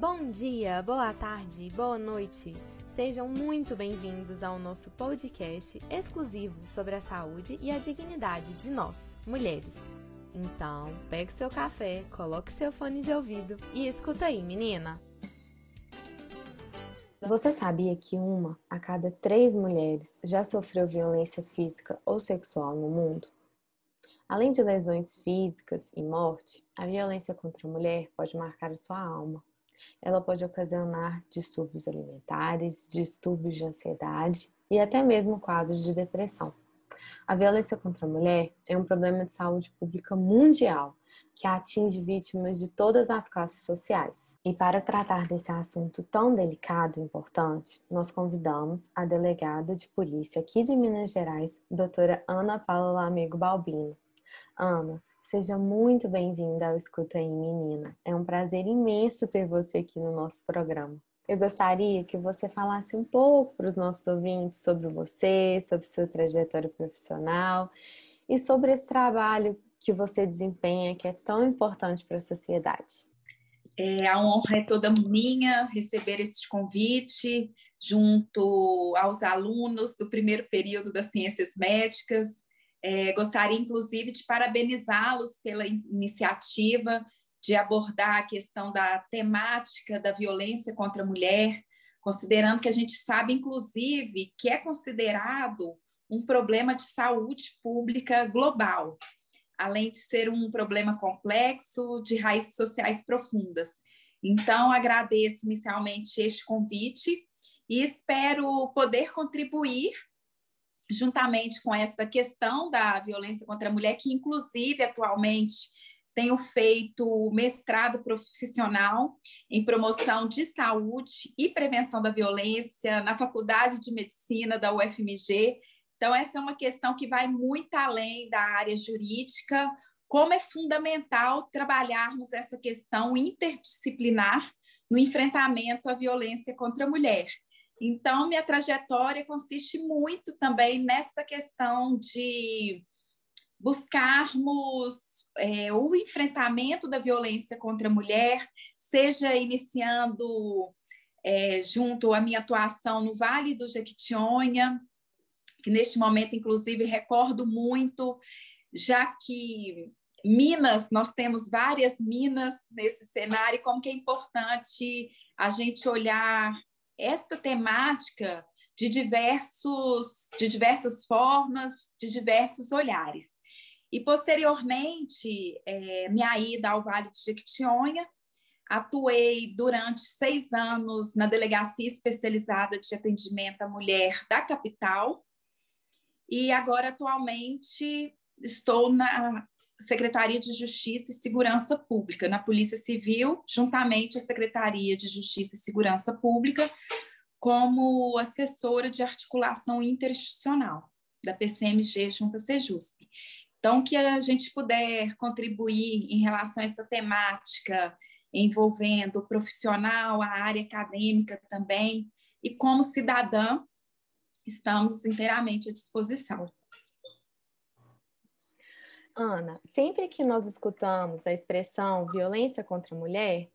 Bom dia, boa tarde, boa noite. Sejam muito bem-vindos ao nosso podcast exclusivo sobre a saúde e a dignidade de nós, mulheres. Então, pegue seu café, coloque seu fone de ouvido e escuta aí, menina. Você sabia que uma a cada três mulheres já sofreu violência física ou sexual no mundo? Além de lesões físicas e morte, a violência contra a mulher pode marcar a sua alma. Ela pode ocasionar distúrbios alimentares, distúrbios de ansiedade e até mesmo quadros de depressão. A violência contra a mulher é um problema de saúde pública mundial que atinge vítimas de todas as classes sociais. E para tratar desse assunto tão delicado e importante, nós convidamos a delegada de polícia aqui de Minas Gerais, doutora Ana Paula Lamego Balbino. Ana, seja muito bem-vinda ao Escuta aí, menina. É um prazer imenso ter você aqui no nosso programa. Eu gostaria que você falasse um pouco para os nossos ouvintes sobre você, sobre sua trajetória profissional e sobre esse trabalho que você desempenha que é tão importante para a sociedade. É, a honra é toda minha receber esse convite junto aos alunos do primeiro período das ciências médicas é, gostaria, inclusive, de parabenizá-los pela iniciativa de abordar a questão da temática da violência contra a mulher, considerando que a gente sabe, inclusive, que é considerado um problema de saúde pública global, além de ser um problema complexo de raízes sociais profundas. Então, agradeço inicialmente este convite e espero poder contribuir juntamente com essa questão da violência contra a mulher, que inclusive atualmente tenho feito mestrado profissional em promoção de saúde e prevenção da violência na Faculdade de Medicina da UFMG. Então, essa é uma questão que vai muito além da área jurídica, como é fundamental trabalharmos essa questão interdisciplinar no enfrentamento à violência contra a mulher. Então, minha trajetória consiste muito também nessa questão de buscarmos é, o enfrentamento da violência contra a mulher, seja iniciando é, junto à minha atuação no Vale do Jequitinhonha, que neste momento, inclusive, recordo muito, já que Minas, nós temos várias minas nesse cenário, como que é importante a gente olhar esta temática de diversos de diversas formas, de diversos olhares. E posteriormente, é, minha ida ao Vale de Jequitinhonha, atuei durante seis anos na delegacia especializada de atendimento à mulher da capital e agora atualmente estou na Secretaria de Justiça e Segurança Pública, na Polícia Civil, juntamente à Secretaria de Justiça e Segurança Pública, como assessora de articulação interinstitucional da PCMG junto à Sejusp. Então, que a gente puder contribuir em relação a essa temática envolvendo o profissional, a área acadêmica também, e como cidadã, estamos inteiramente à disposição. Ana, sempre que nós escutamos a expressão violência contra a mulher,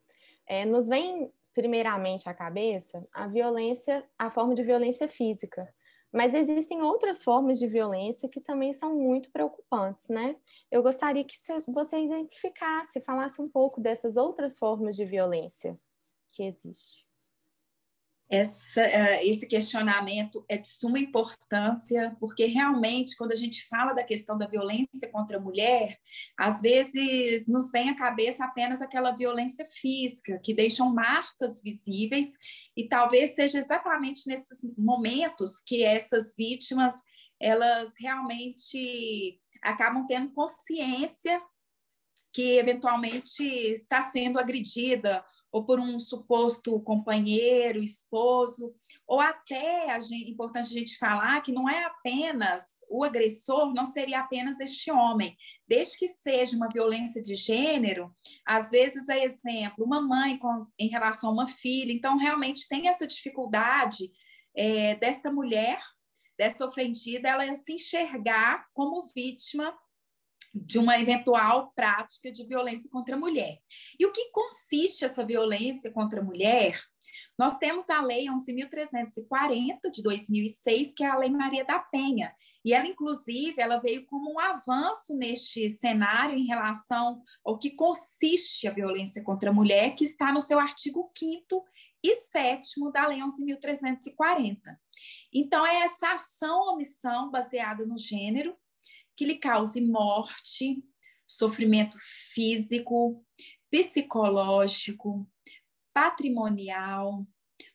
é, nos vem primeiramente à cabeça a violência, a forma de violência física. Mas existem outras formas de violência que também são muito preocupantes, né? Eu gostaria que você exemplificasse, falasse um pouco dessas outras formas de violência que existem essa, uh, esse questionamento é de suma importância, porque realmente, quando a gente fala da questão da violência contra a mulher, às vezes nos vem à cabeça apenas aquela violência física, que deixam marcas visíveis, e talvez seja exatamente nesses momentos que essas vítimas elas realmente acabam tendo consciência que eventualmente está sendo agredida ou por um suposto companheiro, esposo, ou até é importante a gente falar que não é apenas o agressor, não seria apenas este homem, desde que seja uma violência de gênero, às vezes é exemplo, uma mãe com, em relação a uma filha, então realmente tem essa dificuldade é, desta mulher, desta ofendida, ela se enxergar como vítima de uma eventual prática de violência contra a mulher. E o que consiste essa violência contra a mulher? Nós temos a Lei 11.340 de 2006, que é a Lei Maria da Penha, e ela, inclusive, ela veio como um avanço neste cenário em relação ao que consiste a violência contra a mulher, que está no seu artigo 5 e 7 da Lei 11.340. Então, é essa ação ou omissão baseada no gênero que lhe cause morte, sofrimento físico, psicológico, patrimonial,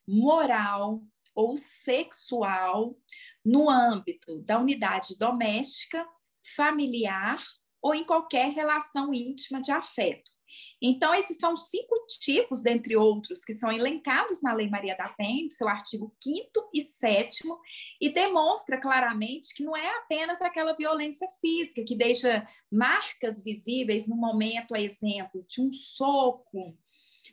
moral ou sexual no âmbito da unidade doméstica, familiar ou em qualquer relação íntima de afeto. Então, esses são cinco tipos, dentre outros, que são elencados na Lei Maria da Penha, seu artigo 5 e 7, e demonstra claramente que não é apenas aquela violência física que deixa marcas visíveis no momento, a exemplo, de um soco,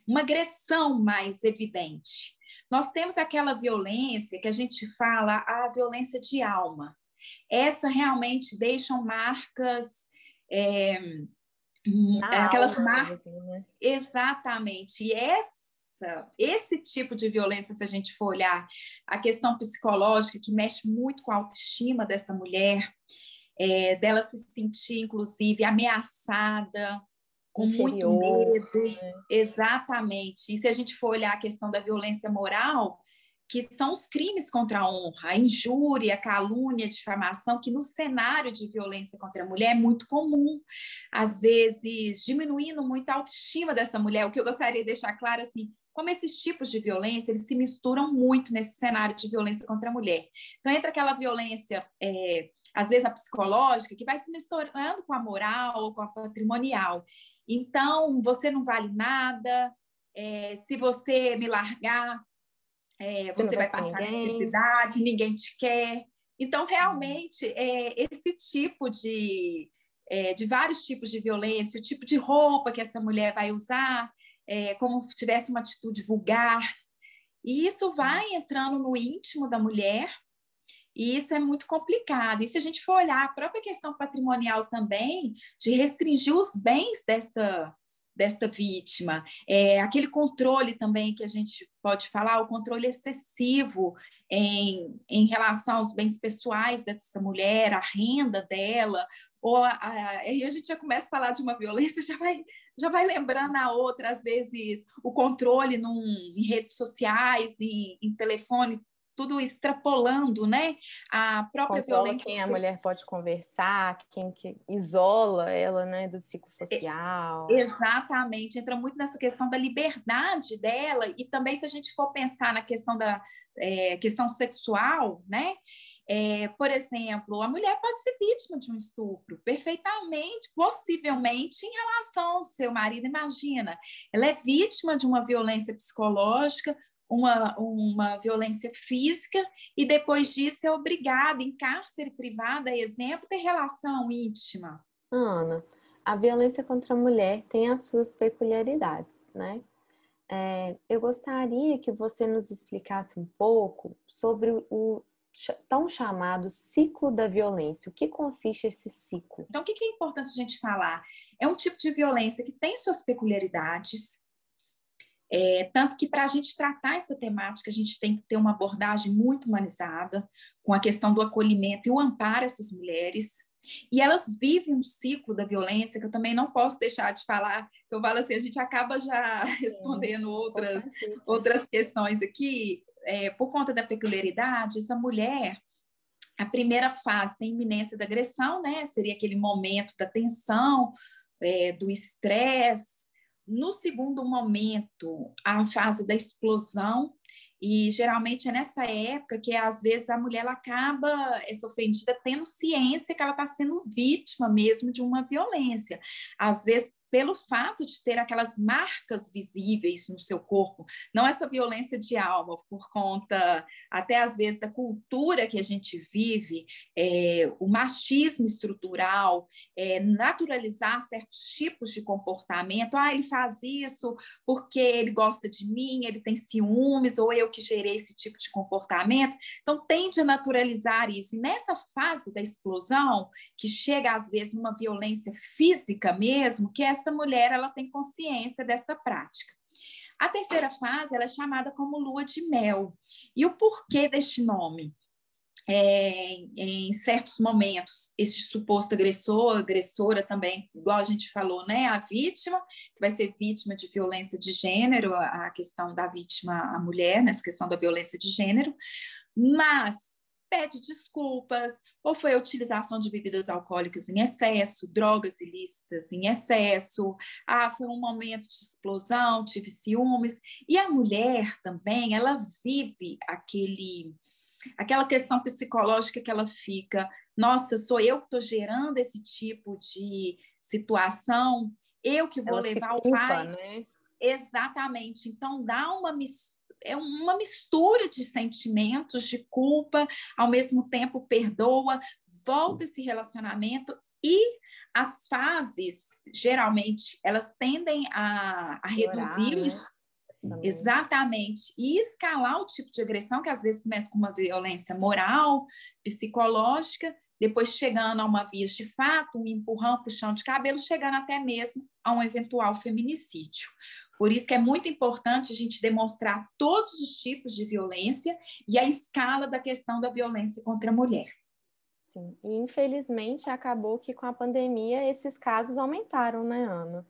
uma agressão mais evidente. Nós temos aquela violência que a gente fala, a violência de alma. Essa realmente deixam marcas. É, aquelas marcas. Assim, né? Exatamente. E essa, esse tipo de violência, se a gente for olhar a questão psicológica, que mexe muito com a autoestima dessa mulher, é, dela se sentir, inclusive, ameaçada, com Inferior, muito medo. Né? Exatamente. E se a gente for olhar a questão da violência moral, que são os crimes contra a honra, a injúria, a calúnia, a difamação, que no cenário de violência contra a mulher é muito comum, às vezes diminuindo muito a autoestima dessa mulher. O que eu gostaria de deixar claro assim, como esses tipos de violência eles se misturam muito nesse cenário de violência contra a mulher. Então entra aquela violência é, às vezes a psicológica, que vai se misturando com a moral ou com a patrimonial. Então, você não vale nada, é, se você me largar, é, você vai passar ninguém. necessidade, ninguém te quer. Então, uhum. realmente, é, esse tipo de, é, de vários tipos de violência, o tipo de roupa que essa mulher vai usar, é, como se tivesse uma atitude vulgar, e isso vai entrando no íntimo da mulher, e isso é muito complicado. E se a gente for olhar a própria questão patrimonial também, de restringir os bens desta, desta vítima, é, aquele controle também que a gente pode falar, o controle excessivo em, em relação aos bens pessoais dessa mulher, a renda dela, ou aí a gente já começa a falar de uma violência, já vai, já vai lembrando a outra, às vezes o controle num, em redes sociais, em, em telefone tudo extrapolando, né? A própria Controla violência. quem a mulher pode conversar, quem que isola ela, né, do ciclo social. Exatamente, entra muito nessa questão da liberdade dela e também se a gente for pensar na questão da é, questão sexual, né? É, por exemplo, a mulher pode ser vítima de um estupro, perfeitamente, possivelmente em relação ao seu marido. Imagina, ela é vítima de uma violência psicológica, uma, uma violência física e depois disso é obrigada, em cárcere privado, a exemplo, ter relação íntima. Ana, a violência contra a mulher tem as suas peculiaridades, né? É, eu gostaria que você nos explicasse um pouco sobre o tão chamado ciclo da violência. O que consiste esse ciclo? Então, o que é importante a gente falar? É um tipo de violência que tem suas peculiaridades, é, tanto que para a gente tratar essa temática, a gente tem que ter uma abordagem muito humanizada, com a questão do acolhimento e o amparo a essas mulheres. E elas vivem um ciclo da violência que eu também não posso deixar de falar. Eu falo assim, a gente acaba já respondendo outras, outras questões aqui. É, por conta da peculiaridade, essa mulher, a primeira fase tem iminência da agressão, né? Seria aquele momento da tensão, é, do estresse, no segundo momento, a fase da explosão, e geralmente é nessa época que às vezes a mulher acaba, essa ofendida, tendo ciência que ela está sendo vítima mesmo de uma violência. Às vezes pelo fato de ter aquelas marcas visíveis no seu corpo, não essa violência de alma, por conta até às vezes da cultura que a gente vive, é, o machismo estrutural, é, naturalizar certos tipos de comportamento. Ah, ele faz isso porque ele gosta de mim, ele tem ciúmes, ou eu que gerei esse tipo de comportamento. Então, tende a naturalizar isso. E nessa fase da explosão, que chega às vezes numa violência física mesmo, que essa mulher ela tem consciência dessa prática. A terceira fase ela é chamada como lua de mel. E o porquê deste nome? É, em certos momentos, esse suposto agressor, agressora também, igual a gente falou, né? A vítima, que vai ser vítima de violência de gênero, a questão da vítima, a mulher, nessa questão da violência de gênero, mas pede desculpas, ou foi a utilização de bebidas alcoólicas em excesso, drogas ilícitas em excesso, ah, foi um momento de explosão, tive ciúmes. E a mulher também, ela vive aquele aquela questão psicológica que ela fica, nossa, sou eu que estou gerando esse tipo de situação, eu que vou ela levar culpa, o pai. Né? Exatamente. Então dá uma mistura é uma mistura de sentimentos, de culpa, ao mesmo tempo perdoa, volta esse relacionamento e as fases, geralmente, elas tendem a, a reduzir né? Exatamente. E escalar o tipo de agressão, que às vezes começa com uma violência moral, psicológica, depois chegando a uma via de fato, um empurrão, puxão de cabelo, chegando até mesmo a um eventual feminicídio. Por isso que é muito importante a gente demonstrar todos os tipos de violência e a escala da questão da violência contra a mulher. Sim, e infelizmente acabou que com a pandemia esses casos aumentaram, né, Ana?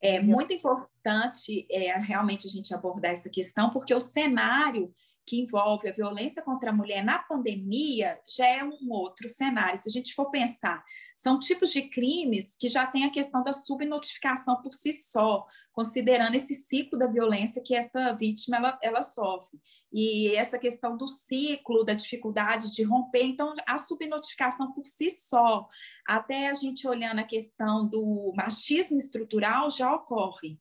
É muito importante é, realmente a gente abordar essa questão, porque o cenário que envolve a violência contra a mulher na pandemia já é um outro cenário. Se a gente for pensar, são tipos de crimes que já tem a questão da subnotificação por si só, considerando esse ciclo da violência que essa vítima ela, ela sofre. E essa questão do ciclo, da dificuldade de romper, então a subnotificação por si só, até a gente olhando a questão do machismo estrutural já ocorre.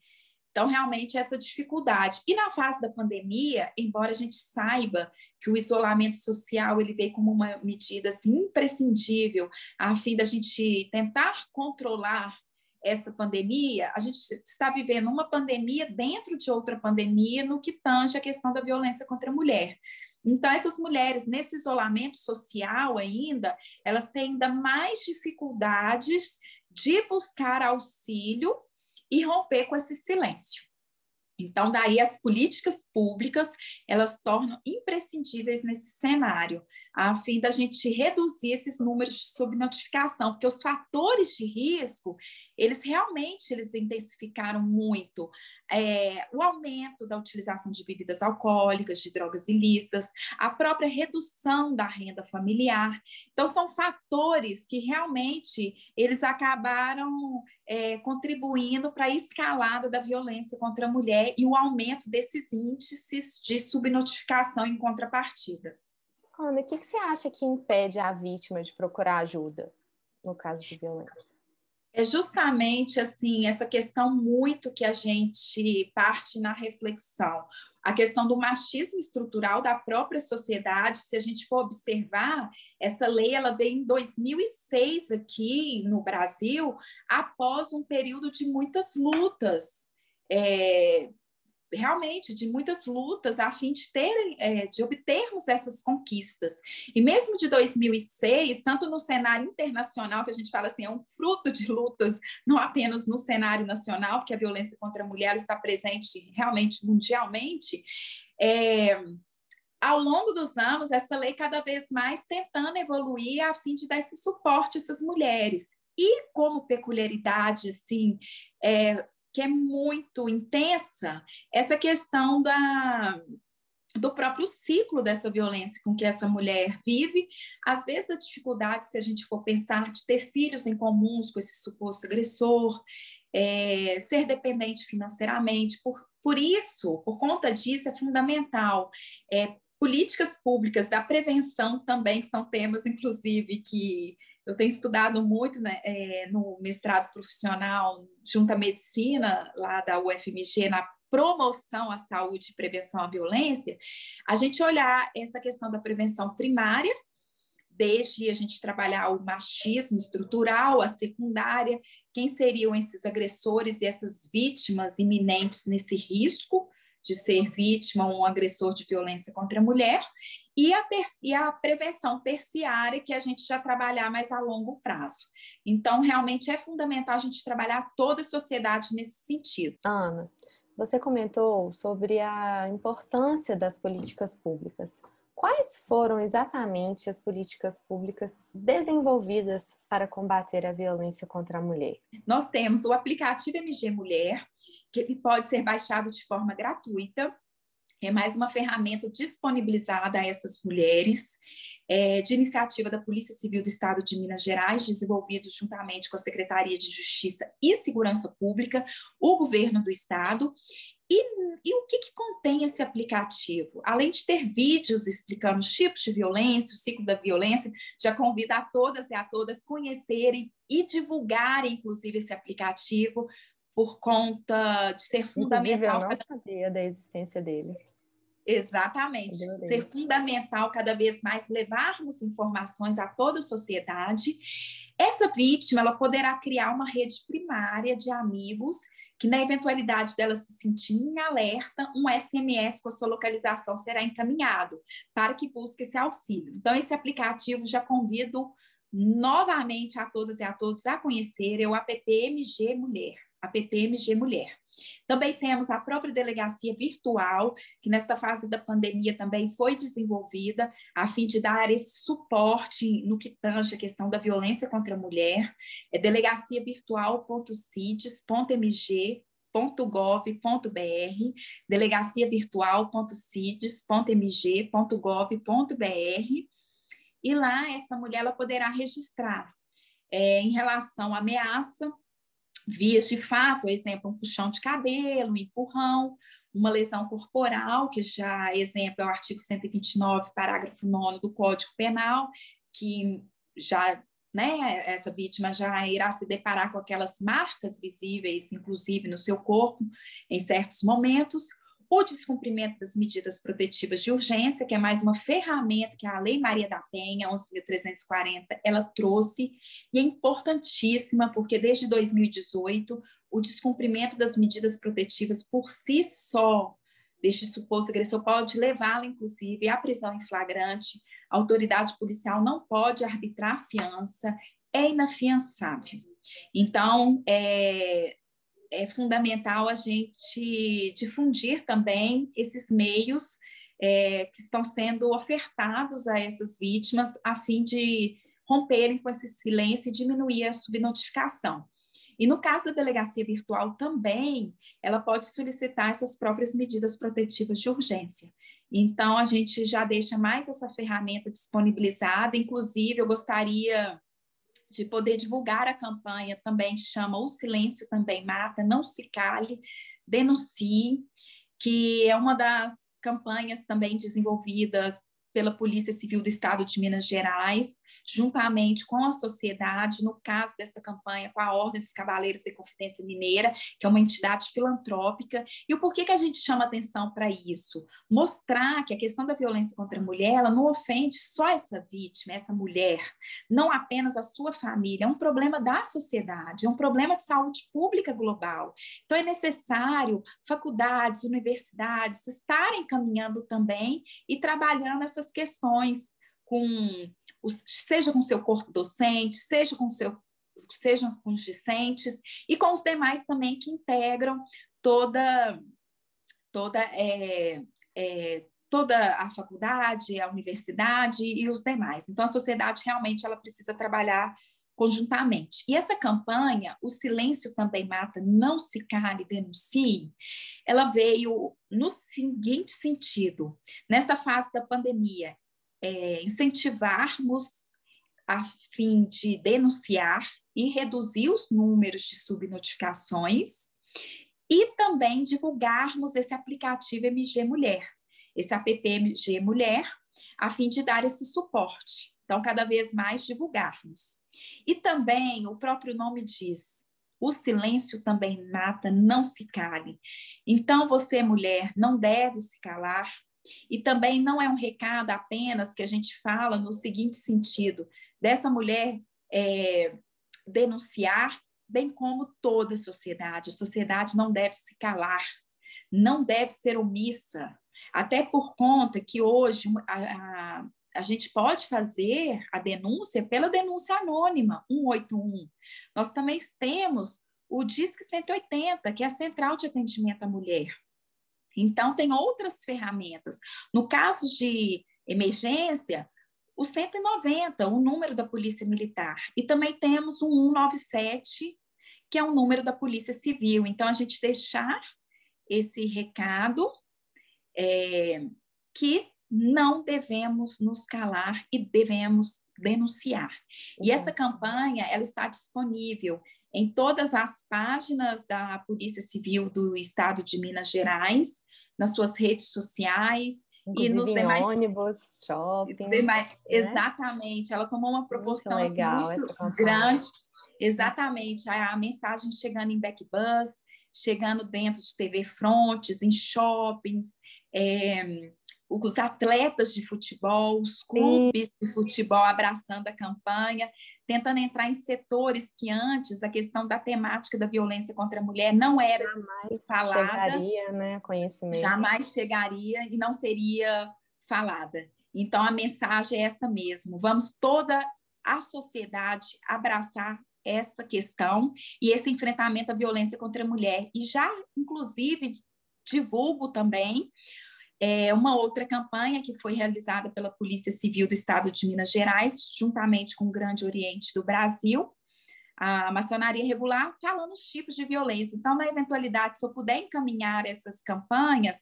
Então, realmente, essa dificuldade. E na fase da pandemia, embora a gente saiba que o isolamento social ele veio como uma medida assim, imprescindível a fim da gente tentar controlar essa pandemia, a gente está vivendo uma pandemia dentro de outra pandemia no que tange a questão da violência contra a mulher. Então, essas mulheres, nesse isolamento social ainda, elas têm ainda mais dificuldades de buscar auxílio e romper com esse silêncio. Então, daí as políticas públicas, elas tornam imprescindíveis nesse cenário, a fim da gente reduzir esses números de subnotificação, porque os fatores de risco, eles realmente eles intensificaram muito. É, o aumento da utilização de bebidas alcoólicas, de drogas ilícitas, a própria redução da renda familiar. Então, são fatores que realmente eles acabaram é, contribuindo para a escalada da violência contra a mulher e o aumento desses índices de subnotificação em contrapartida. Ana, o que, que você acha que impede a vítima de procurar ajuda no caso de violência? É justamente assim essa questão muito que a gente parte na reflexão, a questão do machismo estrutural da própria sociedade. Se a gente for observar, essa lei ela veio em 2006 aqui no Brasil, após um período de muitas lutas. É, realmente de muitas lutas a fim de terem, é, de obtermos essas conquistas. E mesmo de 2006, tanto no cenário internacional, que a gente fala assim, é um fruto de lutas, não apenas no cenário nacional, porque a violência contra a mulher está presente realmente mundialmente, é, ao longo dos anos, essa lei cada vez mais tentando evoluir a fim de dar esse suporte a essas mulheres. E como peculiaridade, assim, é, que é muito intensa essa questão da, do próprio ciclo dessa violência com que essa mulher vive. Às vezes, a dificuldade, se a gente for pensar, de ter filhos em comuns com esse suposto agressor, é, ser dependente financeiramente. Por, por isso, por conta disso, é fundamental. É, políticas públicas da prevenção também são temas, inclusive, que eu tenho estudado muito né, é, no mestrado profissional junto à medicina lá da UFMG na promoção à saúde e prevenção à violência, a gente olhar essa questão da prevenção primária, desde a gente trabalhar o machismo estrutural, a secundária, quem seriam esses agressores e essas vítimas iminentes nesse risco de ser vítima ou um agressor de violência contra a mulher, e a, ter, e a prevenção terciária, que a gente já trabalhar mais a longo prazo. Então, realmente é fundamental a gente trabalhar toda a sociedade nesse sentido. Ana, você comentou sobre a importância das políticas públicas. Quais foram exatamente as políticas públicas desenvolvidas para combater a violência contra a mulher? Nós temos o aplicativo MG Mulher, que ele pode ser baixado de forma gratuita. É mais uma ferramenta disponibilizada a essas mulheres é, de iniciativa da Polícia Civil do Estado de Minas Gerais, desenvolvido juntamente com a Secretaria de Justiça e Segurança Pública, o governo do Estado. E, e o que, que, contém esse aplicativo? Além de ter vídeos explicando os tipos de violência, o ciclo da violência, já convido a todas e a todas conhecerem e divulgarem, inclusive, esse aplicativo, por conta de ser fundamental. Inclusive, eu não sabia da existência dele. Exatamente. Ser fundamental cada vez mais levarmos informações a toda a sociedade. Essa vítima ela poderá criar uma rede primária de amigos que, na eventualidade dela se sentir em alerta, um SMS com a sua localização será encaminhado para que busque esse auxílio. Então, esse aplicativo já convido novamente a todas e a todos a conhecer é o AppMG Mulher a PPMG Mulher. Também temos a própria delegacia virtual, que nesta fase da pandemia também foi desenvolvida, a fim de dar esse suporte no que tange a questão da violência contra a mulher. É delegaciavirtual.cides.mg.gov.br, delegaciavirtual.cides.mg.gov.br, e lá essa mulher ela poderá registrar é, em relação à ameaça vias de fato, exemplo, um puxão de cabelo, um empurrão, uma lesão corporal, que já, exemplo, é o artigo 129, parágrafo 9 do Código Penal, que já, né, essa vítima já irá se deparar com aquelas marcas visíveis, inclusive no seu corpo, em certos momentos, o descumprimento das medidas protetivas de urgência, que é mais uma ferramenta que a Lei Maria da Penha, 11.340, ela trouxe, e é importantíssima, porque desde 2018, o descumprimento das medidas protetivas por si só, deste suposto agressor, pode levá-la, inclusive, à prisão em flagrante. A autoridade policial não pode arbitrar fiança, é inafiançável. Então, é, é fundamental a gente difundir também esses meios é, que estão sendo ofertados a essas vítimas, a fim de romperem com esse silêncio e diminuir a subnotificação. E no caso da delegacia virtual também, ela pode solicitar essas próprias medidas protetivas de urgência. Então, a gente já deixa mais essa ferramenta disponibilizada. Inclusive, eu gostaria de poder divulgar a campanha também chama O Silêncio Também Mata, Não Se Cale, Denuncie, que é uma das campanhas também desenvolvidas pela Polícia Civil do Estado de Minas Gerais, juntamente com a sociedade, no caso desta campanha, com a Ordem dos Cavaleiros da Confidência Mineira, que é uma entidade filantrópica. E o porquê que a gente chama atenção para isso? Mostrar que a questão da violência contra a mulher, ela não ofende só essa vítima, essa mulher, não apenas a sua família, é um problema da sociedade, é um problema de saúde pública global. Então, é necessário faculdades, universidades estarem caminhando também e trabalhando essas questões com os, seja com seu corpo docente, seja com seu sejam com os discentes e com os demais também que integram toda toda é, é, toda a faculdade, a universidade e os demais. Então a sociedade realmente ela precisa trabalhar conjuntamente. E essa campanha, o silêncio também mata, não se cale, denuncie, ela veio no seguinte sentido: nessa fase da pandemia, é, incentivarmos a fim de denunciar e reduzir os números de subnotificações e também divulgarmos esse aplicativo MG Mulher, esse app MG Mulher, a fim de dar esse suporte. Então, cada vez mais divulgarmos. E também o próprio nome diz: o silêncio também mata, não se cale. Então, você, mulher, não deve se calar. E também não é um recado apenas que a gente fala no seguinte sentido: dessa mulher é, denunciar, bem como toda a sociedade. A sociedade não deve se calar, não deve ser omissa, até por conta que hoje a, a, a gente pode fazer a denúncia pela denúncia anônima 181. Nós também temos o Disque 180, que é a Central de Atendimento à Mulher. Então, tem outras ferramentas. No caso de emergência, o 190, o número da Polícia Militar. E também temos o 197, que é o número da Polícia Civil. Então, a gente deixar esse recado é, que não devemos nos calar e devemos denunciar. E essa campanha, ela está disponível em todas as páginas da Polícia Civil do Estado de Minas Gerais, nas suas redes sociais, Inclusive e nos em demais ônibus, shopping. Demais, né? Exatamente, ela tomou uma proporção muito, legal, assim, muito grande. Exatamente, a, a, mensagem chegando em backbus, chegando dentro de TV frontes, em shoppings, é, os atletas de futebol, os clubes Sim. de futebol abraçando a campanha, tentando entrar em setores que antes a questão da temática da violência contra a mulher não era jamais falada, chegaria, né, conhecimento. Jamais chegaria e não seria falada. Então a mensagem é essa mesmo. Vamos toda a sociedade abraçar essa questão e esse enfrentamento à violência contra a mulher e já inclusive divulgo também é, uma outra campanha que foi realizada pela Polícia Civil do Estado de Minas Gerais, juntamente com o Grande Oriente do Brasil, a maçonaria regular, falando os tipos de violência. Então, na eventualidade, se eu puder encaminhar essas campanhas,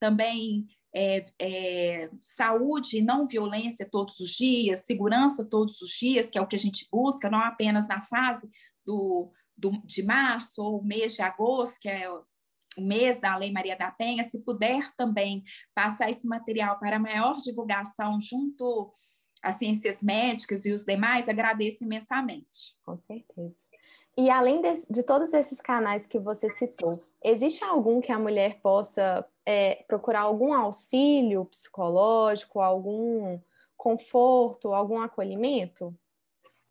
também é, é, saúde, não violência todos os dias, segurança todos os dias, que é o que a gente busca, não apenas na fase do, do de março ou mês de agosto, que é mês da Lei Maria da Penha, se puder também passar esse material para maior divulgação junto às ciências médicas e os demais, agradeço imensamente. Com certeza. E além de, de todos esses canais que você citou, existe algum que a mulher possa é, procurar algum auxílio psicológico, algum conforto, algum acolhimento?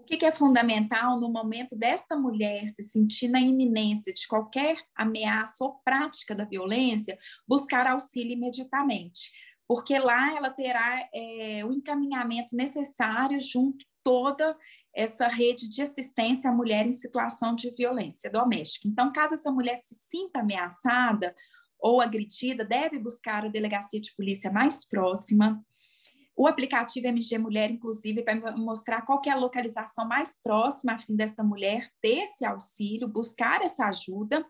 O que, que é fundamental no momento desta mulher se sentir na iminência de qualquer ameaça ou prática da violência, buscar auxílio imediatamente, porque lá ela terá é, o encaminhamento necessário junto toda essa rede de assistência à mulher em situação de violência doméstica. Então, caso essa mulher se sinta ameaçada ou agredida, deve buscar a delegacia de polícia mais próxima, o aplicativo MG Mulher, inclusive, vai mostrar qual é a localização mais próxima a fim desta mulher ter esse auxílio, buscar essa ajuda.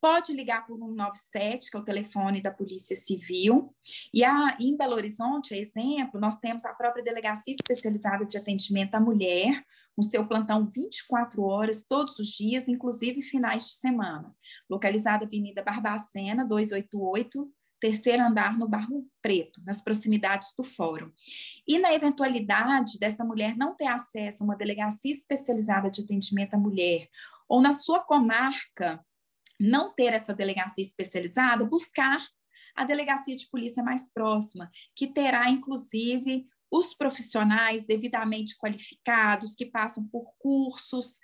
Pode ligar por 197, que é o telefone da Polícia Civil. E a, em Belo Horizonte, exemplo, nós temos a própria Delegacia Especializada de Atendimento à Mulher, com seu plantão 24 horas, todos os dias, inclusive finais de semana. Localizada Avenida Barbacena, 288, terceiro andar no Barro Preto, nas proximidades do fórum. E na eventualidade dessa mulher não ter acesso a uma delegacia especializada de atendimento à mulher, ou na sua comarca não ter essa delegacia especializada, buscar a delegacia de polícia mais próxima, que terá, inclusive, os profissionais devidamente qualificados, que passam por cursos,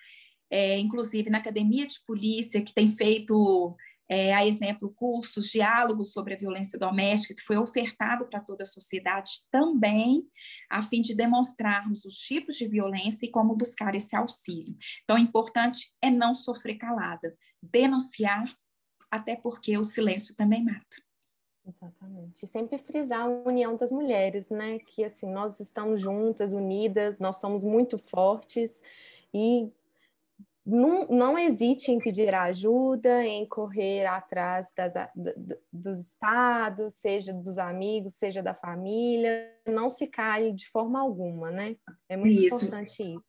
é, inclusive na academia de polícia, que tem feito é, a exemplo, cursos, diálogos sobre a violência doméstica, que foi ofertado para toda a sociedade também, a fim de demonstrarmos os tipos de violência e como buscar esse auxílio. Então, o importante é não sofrer calada, denunciar, até porque o silêncio também mata. Exatamente. E sempre frisar a união das mulheres, né? Que assim, nós estamos juntas, unidas, nós somos muito fortes e não, não hesite em pedir ajuda, em correr atrás das, dos estados, seja dos amigos, seja da família, não se cale de forma alguma, né? É muito isso. importante isso.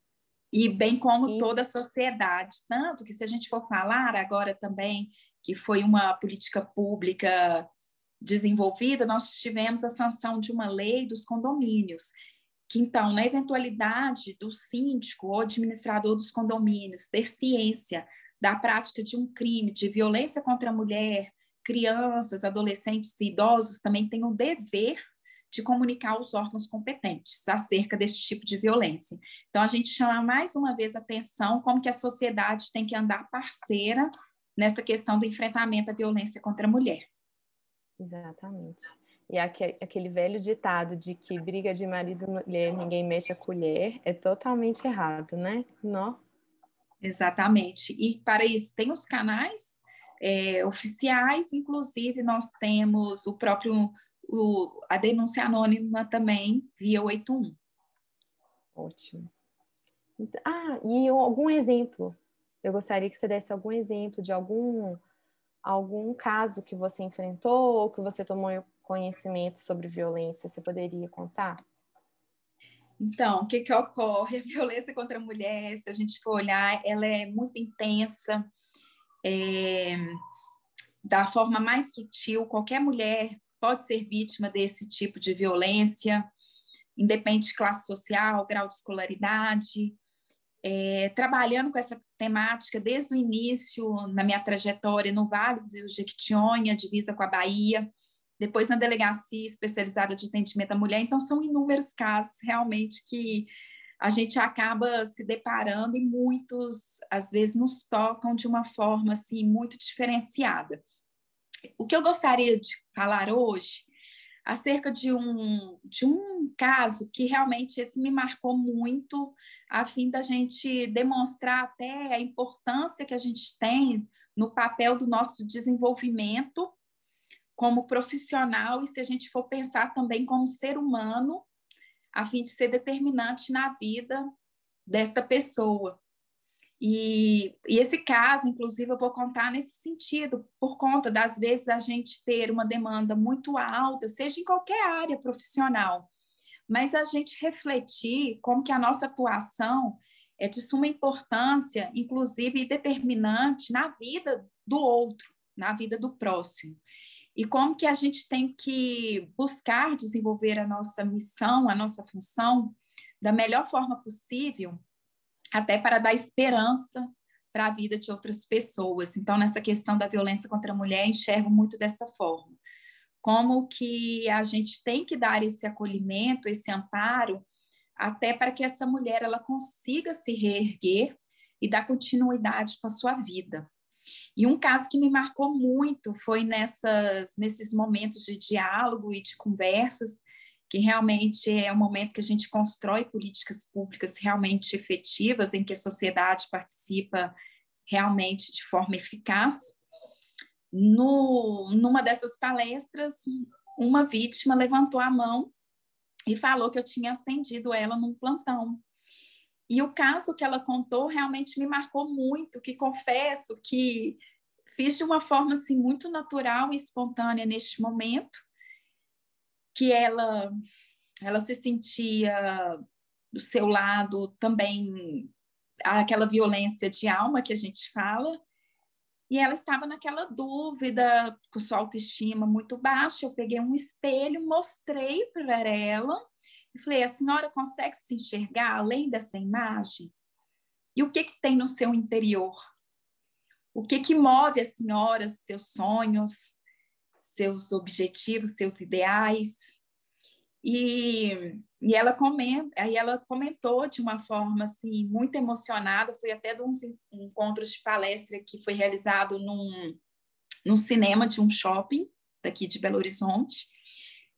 E bem como e... toda a sociedade, tanto que se a gente for falar agora também que foi uma política pública desenvolvida, nós tivemos a sanção de uma lei dos condomínios, que, então, na eventualidade do síndico ou administrador dos condomínios ter ciência da prática de um crime de violência contra a mulher, crianças, adolescentes e idosos também têm o dever de comunicar aos órgãos competentes acerca desse tipo de violência. Então, a gente chama mais uma vez a atenção como que a sociedade tem que andar parceira nessa questão do enfrentamento à violência contra a mulher. Exatamente. E aquele velho ditado de que briga de marido e mulher, ninguém mexe a colher, é totalmente errado, né? Não? Exatamente. E para isso, tem os canais é, oficiais, inclusive nós temos o próprio, o, a denúncia anônima também, via 81. Ótimo. Então, ah, e algum exemplo? Eu gostaria que você desse algum exemplo de algum algum caso que você enfrentou ou que você tomou conhecimento sobre violência, você poderia contar? Então, o que, que ocorre? A violência contra a mulher, se a gente for olhar, ela é muito intensa, é, da forma mais sutil. Qualquer mulher pode ser vítima desse tipo de violência, independente de classe social, grau de escolaridade. É, trabalhando com essa temática desde o início, na minha trajetória no Vale do Jequitinhonha, divisa com a Bahia, depois na delegacia especializada de atendimento à mulher. Então, são inúmeros casos realmente que a gente acaba se deparando e muitos, às vezes, nos tocam de uma forma assim muito diferenciada. O que eu gostaria de falar hoje acerca de um, de um caso que realmente esse me marcou muito, a fim da gente demonstrar até a importância que a gente tem no papel do nosso desenvolvimento como profissional e se a gente for pensar também como ser humano, a fim de ser determinante na vida desta pessoa. E, e, esse caso, inclusive, eu vou contar nesse sentido, por conta das vezes a gente ter uma demanda muito alta, seja em qualquer área profissional, mas a gente refletir como que a nossa atuação é de suma importância, inclusive determinante na vida do outro, na vida do próximo e como que a gente tem que buscar desenvolver a nossa missão, a nossa função da melhor forma possível, até para dar esperança para a vida de outras pessoas. Então, nessa questão da violência contra a mulher, enxergo muito dessa forma. Como que a gente tem que dar esse acolhimento, esse amparo, até para que essa mulher ela consiga se reerguer e dar continuidade com a sua vida. E um caso que me marcou muito foi nessas, nesses momentos de diálogo e de conversas, que realmente é o momento que a gente constrói políticas públicas realmente efetivas, em que a sociedade participa realmente de forma eficaz. No, numa dessas palestras, uma vítima levantou a mão e falou que eu tinha atendido ela num plantão. E o caso que ela contou realmente me marcou muito, que confesso que fiz de uma forma assim muito natural e espontânea neste momento, que ela ela se sentia do seu lado também aquela violência de alma que a gente fala, e ela estava naquela dúvida, com sua autoestima muito baixa. Eu peguei um espelho, mostrei para ela e falei: a senhora consegue se enxergar além dessa imagem? E o que, que tem no seu interior? O que, que move a senhora, seus sonhos, seus objetivos, seus ideais? E, e ela comenta, aí ela comentou de uma forma assim muito emocionada, foi até de uns encontros de palestra que foi realizado num, num cinema de um shopping daqui de Belo Horizonte.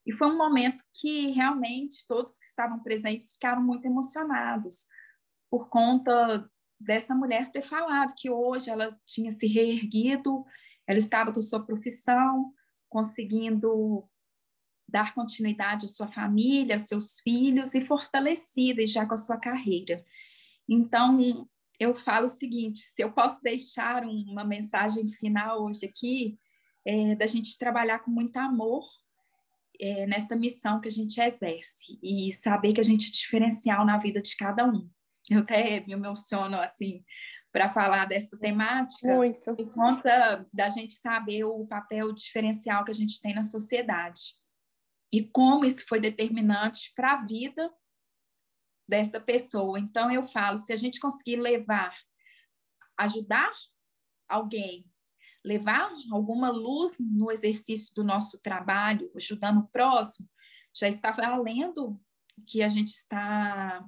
E foi um momento que realmente todos que estavam presentes ficaram muito emocionados por conta dessa mulher ter falado que hoje ela tinha se reerguido, ela estava com sua profissão, conseguindo dar continuidade à sua família, aos seus filhos e fortalecida já com a sua carreira. Então, eu falo o seguinte: se eu posso deixar uma mensagem final hoje aqui, é da gente trabalhar com muito amor é, nesta missão que a gente exerce e saber que a gente é diferencial na vida de cada um. Eu até me emociono assim para falar dessa temática, Muito. por conta da gente saber o papel diferencial que a gente tem na sociedade e como isso foi determinante para a vida dessa pessoa. Então, eu falo: se a gente conseguir levar, ajudar alguém, levar alguma luz no exercício do nosso trabalho, ajudando o próximo, já está valendo o que a gente está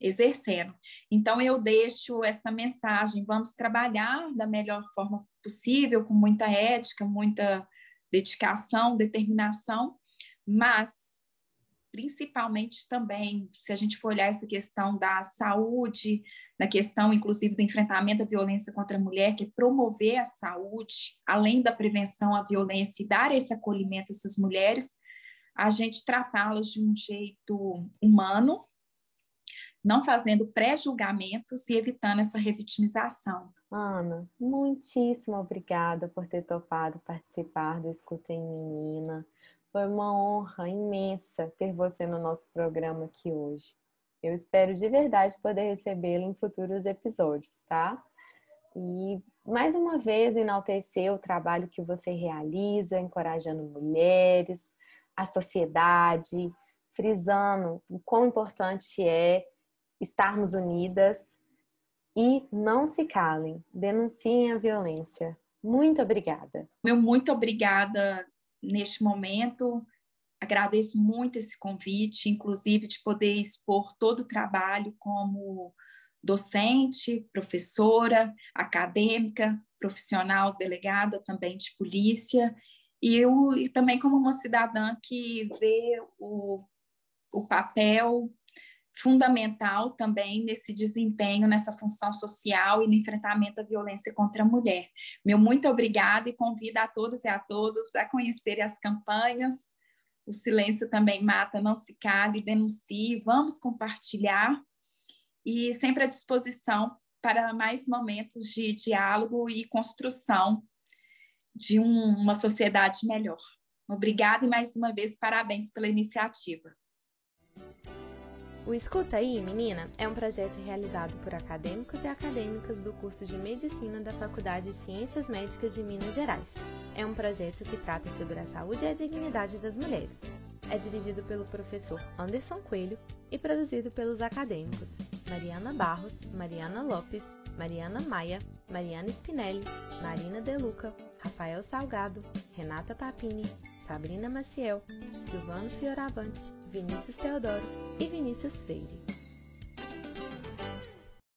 exercendo. Então, eu deixo essa mensagem: vamos trabalhar da melhor forma possível, com muita ética, muita dedicação, determinação, mas principalmente também, se a gente for olhar essa questão da saúde, na questão, inclusive, do enfrentamento à violência contra a mulher, que é promover a saúde, além da prevenção à violência e dar esse acolhimento a essas mulheres, a gente tratá-las de um jeito humano, não fazendo pré-julgamentos e evitando essa revitimização. Ana, muitíssimo obrigada por ter topado participar do Escuta em Menina. Foi uma honra imensa ter você no nosso programa aqui hoje. Eu espero de verdade poder recebê-lo em futuros episódios, tá? E mais uma vez enaltecer o trabalho que você realiza, encorajando mulheres, a sociedade, frisando o quão importante é estarmos unidas e não se calem, denunciem a violência. Muito obrigada. Meu muito obrigada neste momento. Agradeço muito esse convite, inclusive de poder expor todo o trabalho como docente, professora, acadêmica, profissional, delegada também de polícia, e eu e também como uma cidadã que vê o, o papel fundamental também nesse desempenho, nessa função social e no enfrentamento à violência contra a mulher. Meu muito obrigada e convido a todos e a todos a conhecerem as campanhas. O silêncio também mata, não se cale, denuncie, vamos compartilhar e sempre à disposição para mais momentos de diálogo e construção de um, uma sociedade melhor. Obrigada e mais uma vez parabéns pela iniciativa. O Escuta aí, menina, é um projeto realizado por acadêmicos e acadêmicas do curso de Medicina da Faculdade de Ciências Médicas de Minas Gerais. É um projeto que trata sobre a saúde e a dignidade das mulheres. É dirigido pelo professor Anderson Coelho e produzido pelos acadêmicos Mariana Barros, Mariana Lopes, Mariana Maia, Mariana Spinelli, Marina Deluca, Rafael Salgado, Renata Papini, Sabrina Maciel, Silvano Fioravante, Vinícius Teodoro e Vinícius Freire.